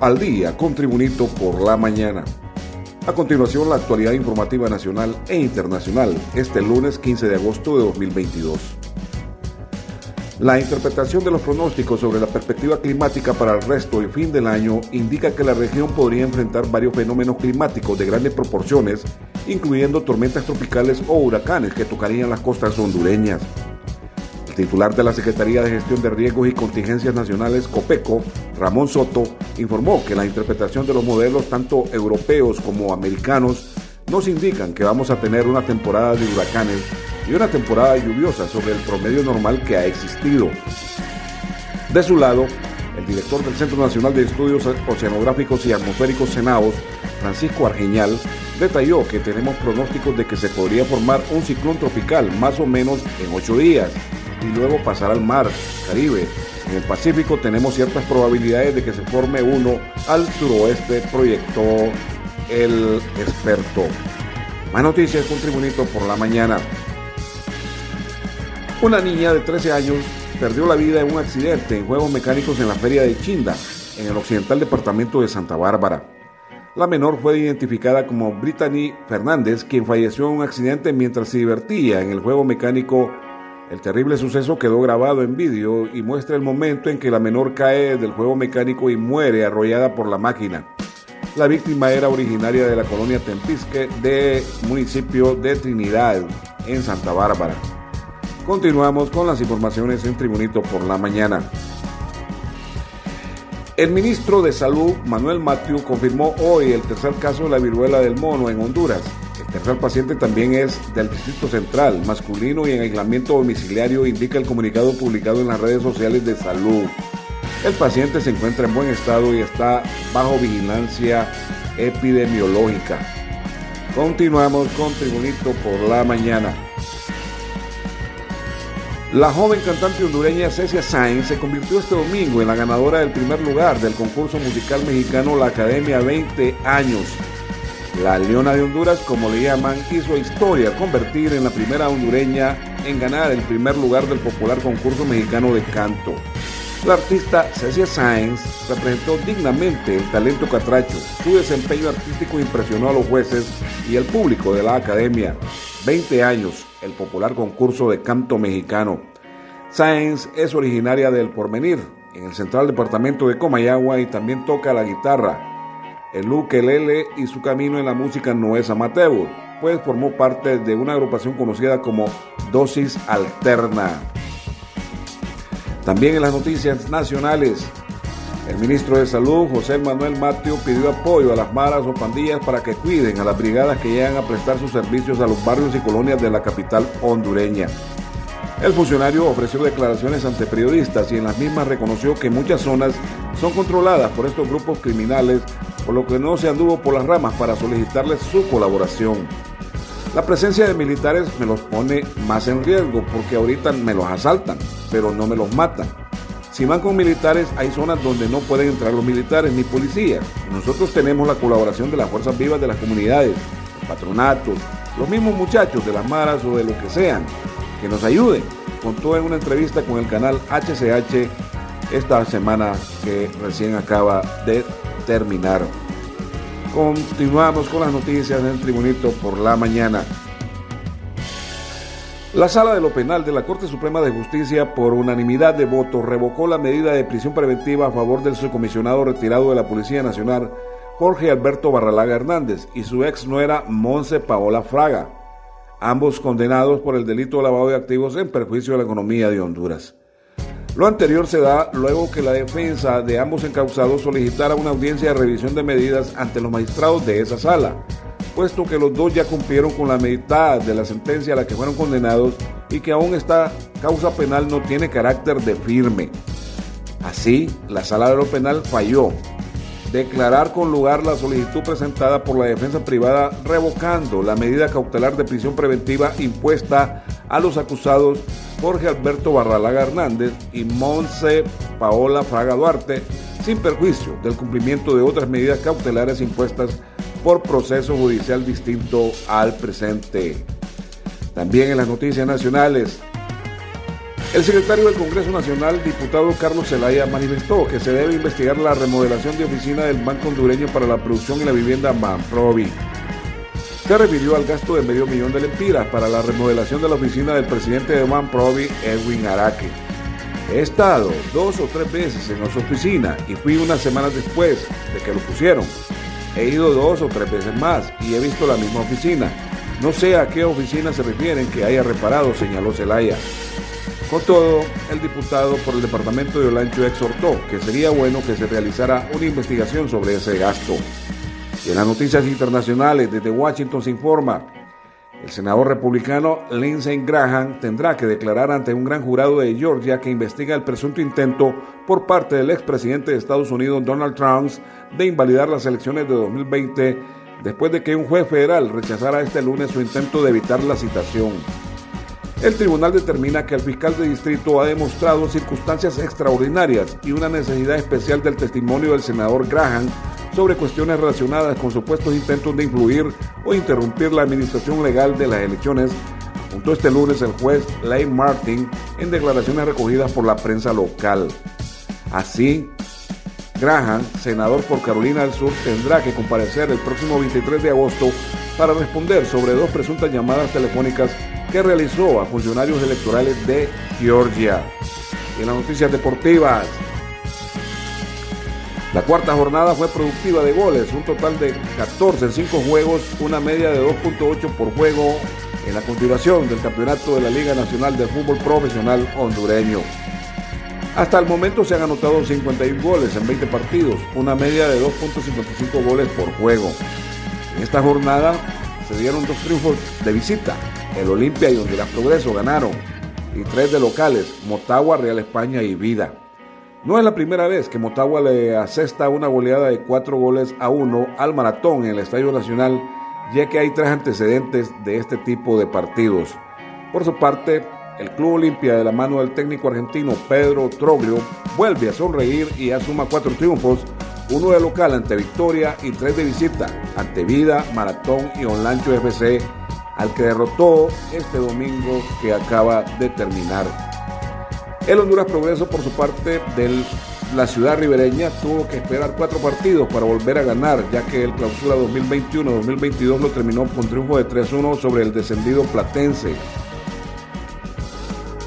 Al día con Tribunito por la mañana. A continuación, la actualidad informativa nacional e internacional, este lunes 15 de agosto de 2022. La interpretación de los pronósticos sobre la perspectiva climática para el resto y fin del año indica que la región podría enfrentar varios fenómenos climáticos de grandes proporciones, incluyendo tormentas tropicales o huracanes que tocarían las costas hondureñas titular de la Secretaría de Gestión de Riesgos y Contingencias Nacionales, COPECO, Ramón Soto, informó que la interpretación de los modelos tanto europeos como americanos nos indican que vamos a tener una temporada de huracanes y una temporada lluviosa sobre el promedio normal que ha existido. De su lado, el director del Centro Nacional de Estudios Oceanográficos y Atmosféricos Senaos, Francisco Argeñal, detalló que tenemos pronósticos de que se podría formar un ciclón tropical más o menos en ocho días y luego pasar al mar Caribe. En el Pacífico tenemos ciertas probabilidades de que se forme uno al suroeste, proyectó el experto. Más noticias con Tribunito por la mañana. Una niña de 13 años perdió la vida en un accidente en juegos mecánicos en la feria de Chinda, en el occidental departamento de Santa Bárbara. La menor fue identificada como Brittany Fernández, quien falleció en un accidente mientras se divertía en el juego mecánico el terrible suceso quedó grabado en vídeo y muestra el momento en que la menor cae del juego mecánico y muere arrollada por la máquina. La víctima era originaria de la colonia Tempisque de municipio de Trinidad, en Santa Bárbara. Continuamos con las informaciones en Tribunito por la mañana. El ministro de Salud, Manuel Matthew, confirmó hoy el tercer caso de la viruela del mono en Honduras. El tercer paciente también es del Distrito Central, masculino y en aislamiento domiciliario, indica el comunicado publicado en las redes sociales de salud. El paciente se encuentra en buen estado y está bajo vigilancia epidemiológica. Continuamos con Tribunito por la mañana. La joven cantante hondureña Cecia Sainz se convirtió este domingo en la ganadora del primer lugar del concurso musical mexicano La Academia 20 años la Leona de Honduras, como le llaman, hizo historia convertir en la primera hondureña en ganar el primer lugar del popular concurso mexicano de canto. La artista Cecia Sainz representó dignamente el talento catracho. Su desempeño artístico impresionó a los jueces y al público de la academia. 20 años, el popular concurso de canto mexicano. Sainz es originaria del Porvenir, en el central departamento de Comayagua y también toca la guitarra el ukelele y su camino en la música no es amateur, pues formó parte de una agrupación conocida como Dosis Alterna. También en las noticias nacionales, el ministro de Salud, José Manuel Mateo, pidió apoyo a las maras o pandillas para que cuiden a las brigadas que llegan a prestar sus servicios a los barrios y colonias de la capital hondureña. El funcionario ofreció declaraciones ante periodistas y en las mismas reconoció que muchas zonas son controladas por estos grupos criminales por lo que no se anduvo por las ramas para solicitarles su colaboración. La presencia de militares me los pone más en riesgo porque ahorita me los asaltan, pero no me los matan. Si van con militares, hay zonas donde no pueden entrar los militares ni policías. Nosotros tenemos la colaboración de las fuerzas vivas de las comunidades, patronatos, los mismos muchachos de las maras o de lo que sean, que nos ayuden. Contó en una entrevista con el canal HCH esta semana que recién acaba de terminar. Continuamos con las noticias en el Tribunito por la mañana. La Sala de lo Penal de la Corte Suprema de Justicia, por unanimidad de votos, revocó la medida de prisión preventiva a favor del subcomisionado retirado de la Policía Nacional, Jorge Alberto Barralaga Hernández, y su ex nuera Monse Paola Fraga, ambos condenados por el delito de lavado de activos en perjuicio de la economía de Honduras. Lo anterior se da luego que la defensa de ambos encausados solicitara una audiencia de revisión de medidas ante los magistrados de esa sala. puesto que los dos ya cumplieron con la mitad de la sentencia a la que fueron condenados y que aún esta causa penal no tiene carácter de firme. Así, la sala de lo penal falló declarar con lugar la solicitud presentada por la defensa privada revocando la medida cautelar de prisión preventiva impuesta a los acusados Jorge Alberto Barralaga Hernández y Monse Paola Fraga Duarte, sin perjuicio del cumplimiento de otras medidas cautelares impuestas por proceso judicial distinto al presente. También en las noticias nacionales, el secretario del Congreso Nacional, diputado Carlos Zelaya, manifestó que se debe investigar la remodelación de oficina del Banco Hondureño para la Producción y la Vivienda Manprovi. Se refirió al gasto de medio millón de lempiras para la remodelación de la oficina del presidente de Manprovi, Edwin Araque. He estado dos o tres veces en su oficina y fui unas semanas después de que lo pusieron. He ido dos o tres veces más y he visto la misma oficina. No sé a qué oficina se refieren que haya reparado, señaló Zelaya. Con todo, el diputado por el departamento de Olancho exhortó que sería bueno que se realizara una investigación sobre ese gasto. En las noticias internacionales, desde Washington se informa, el senador republicano Lindsey Graham tendrá que declarar ante un gran jurado de Georgia que investiga el presunto intento por parte del expresidente de Estados Unidos Donald Trump de invalidar las elecciones de 2020 después de que un juez federal rechazara este lunes su intento de evitar la citación. El tribunal determina que el fiscal de distrito ha demostrado circunstancias extraordinarias y una necesidad especial del testimonio del senador Graham sobre cuestiones relacionadas con supuestos intentos de influir o interrumpir la administración legal de las elecciones, junto este lunes el juez Lane Martin en declaraciones recogidas por la prensa local. Así, Graham, senador por Carolina del Sur, tendrá que comparecer el próximo 23 de agosto para responder sobre dos presuntas llamadas telefónicas que realizó a funcionarios electorales de Georgia. en las noticias deportivas, la cuarta jornada fue productiva de goles, un total de 14 en 5 juegos, una media de 2.8 por juego en la continuación del campeonato de la Liga Nacional de Fútbol Profesional Hondureño. Hasta el momento se han anotado 51 goles en 20 partidos, una media de 2.55 goles por juego. En esta jornada se dieron dos triunfos de visita el Olimpia y Honduras Progreso ganaron, y tres de locales, Motagua, Real España y Vida. No es la primera vez que Motagua le asesta una goleada de cuatro goles a uno al maratón en el Estadio Nacional, ya que hay tres antecedentes de este tipo de partidos. Por su parte, el Club Olimpia de la mano del técnico argentino Pedro Troglio vuelve a sonreír y asuma cuatro triunfos, uno de local ante Victoria y tres de visita ante Vida, Maratón y Onlancho FC al que derrotó este domingo que acaba de terminar. El Honduras Progreso, por su parte, de la ciudad ribereña, tuvo que esperar cuatro partidos para volver a ganar, ya que el clausura 2021-2022 lo terminó con triunfo de 3-1 sobre el descendido Platense.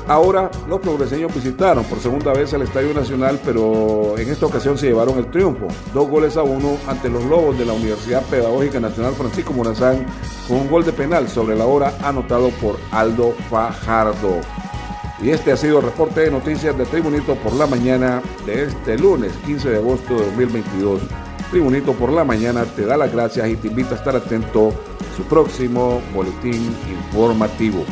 Ahora los progreseños visitaron por segunda vez el Estadio Nacional, pero en esta ocasión se llevaron el triunfo. Dos goles a uno ante los Lobos de la Universidad Pedagógica Nacional Francisco Morazán, con un gol de penal sobre la hora anotado por Aldo Fajardo. Y este ha sido el reporte de noticias de Tribunito por la mañana de este lunes 15 de agosto de 2022. Tribunito por la mañana te da las gracias y te invita a estar atento a su próximo boletín informativo.